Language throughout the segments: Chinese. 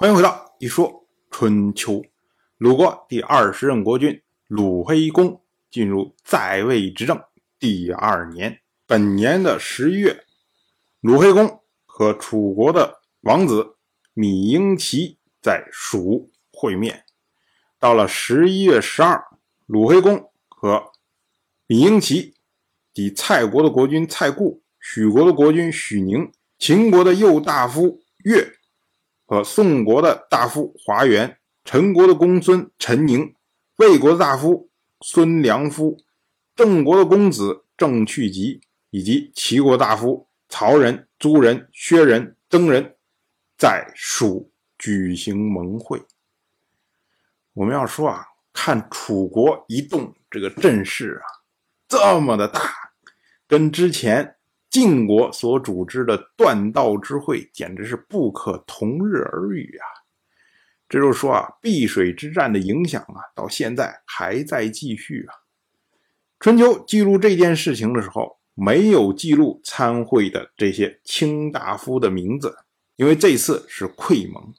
欢迎回到一说春秋。鲁国第二十任国君鲁黑公进入在位执政第二年，本年的十一月，鲁黑公和楚国的王子芈英齐在蜀会面。到了十一月十二，鲁黑公和芈英齐及蔡国的国君蔡固、许国的国君许宁、秦国的右大夫乐。和宋国的大夫华元、陈国的公孙陈宁、魏国的大夫孙良夫、郑国的公子郑去疾，以及齐国大夫曹仁、租人、薛人、曾人，在蜀举行盟会。我们要说啊，看楚国一动这个阵势啊，这么的大，跟之前。晋国所组织的断道之会简直是不可同日而语啊！这就是说啊，碧水之战的影响啊，到现在还在继续啊。春秋记录这件事情的时候，没有记录参会的这些卿大夫的名字，因为这次是溃盟，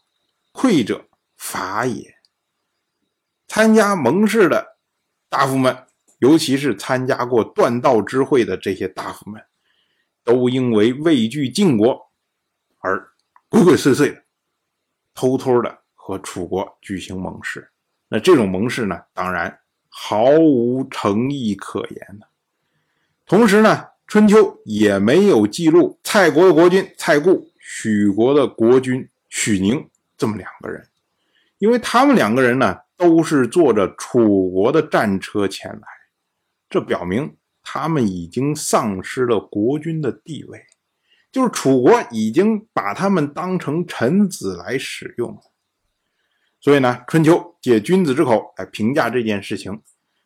溃者伐也。参加盟誓的大夫们，尤其是参加过断道之会的这些大夫们。都因为畏惧晋国而鬼鬼祟祟的、偷偷的和楚国举行盟誓。那这种盟誓呢，当然毫无诚意可言的。同时呢，春秋也没有记录蔡国的国君蔡固、许国的国君许宁这么两个人，因为他们两个人呢，都是坐着楚国的战车前来，这表明。他们已经丧失了国君的地位，就是楚国已经把他们当成臣子来使用。所以呢，春秋借君子之口来评价这件事情。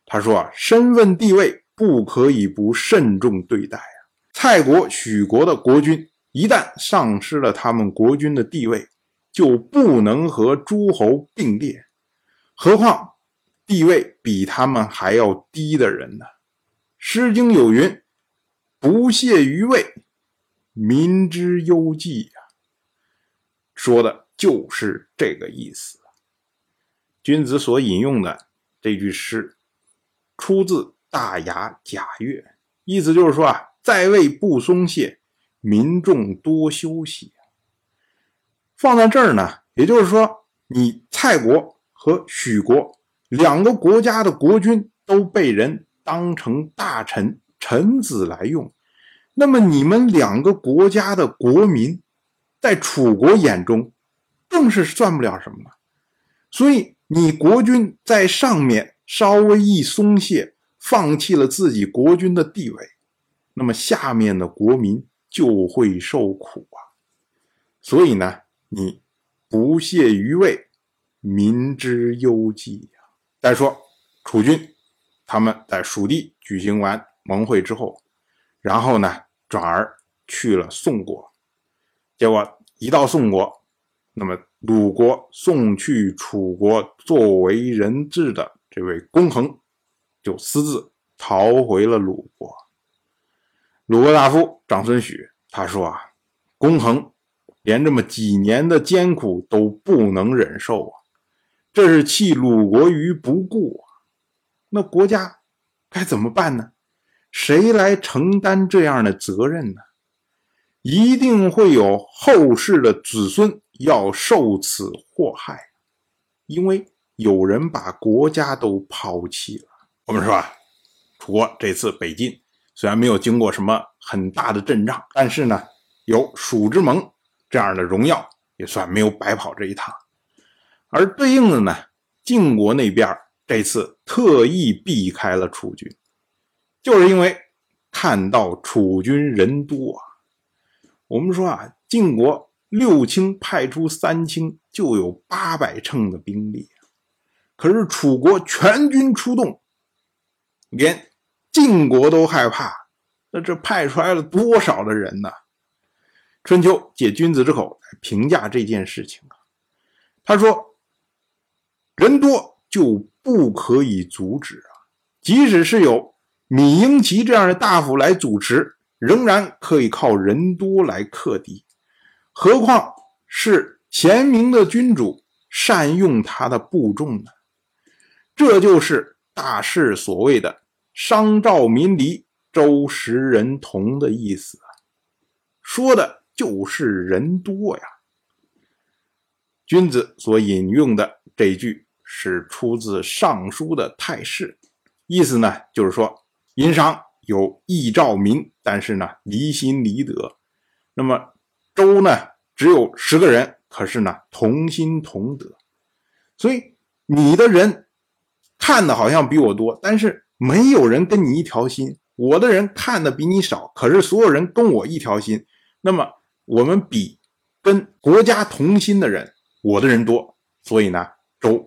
他说啊，身份地位不可以不慎重对待啊。蔡国、许国的国君一旦丧失了他们国君的地位，就不能和诸侯并列，何况地位比他们还要低的人呢？《诗经》有云：“不屑于位，民之忧计呀。”说的就是这个意思。君子所引用的这句诗，出自《大雅·贾乐》，意思就是说啊，在位不松懈，民众多休息。放在这儿呢，也就是说，你蔡国和许国两个国家的国君都被人。当成大臣、臣子来用，那么你们两个国家的国民，在楚国眼中，更是算不了什么了。所以你国君在上面稍微一松懈，放弃了自己国君的地位，那么下面的国民就会受苦啊。所以呢，你不屑于位，民之忧计呀。再说楚军。他们在蜀地举行完盟会之后，然后呢，转而去了宋国。结果一到宋国，那么鲁国送去楚国作为人质的这位公衡，就私自逃回了鲁国。鲁国大夫长孙许他说啊，公衡连这么几年的艰苦都不能忍受啊，这是弃鲁国于不顾啊。那国家该怎么办呢？谁来承担这样的责任呢？一定会有后世的子孙要受此祸害，因为有人把国家都抛弃了。我们说啊，楚国这次北进虽然没有经过什么很大的阵仗，但是呢，有蜀之盟这样的荣耀，也算没有白跑这一趟。而对应的呢，晋国那边。这次特意避开了楚军，就是因为看到楚军人多啊。我们说啊，晋国六卿派出三卿，就有八百乘的兵力可是楚国全军出动，连晋国都害怕。那这派出来了多少的人呢？春秋借君子之口评价这件事情啊。他说：“人多就。”不可以阻止啊！即使是有米英奇这样的大夫来主持，仍然可以靠人多来克敌。何况是贤明的君主善用他的部众呢？这就是大势所谓的“商赵民离，周时人同”的意思啊，说的就是人多呀。君子所引用的这句是出自《尚书》的太师，意思呢就是说，殷商有义兆民，但是呢离心离德。那么周呢只有十个人，可是呢同心同德。所以你的人看的好像比我多，但是没有人跟你一条心。我的人看的比你少，可是所有人跟我一条心。那么我们比跟国家同心的人。我的人多，所以呢，周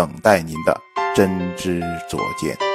等待您的真知灼见。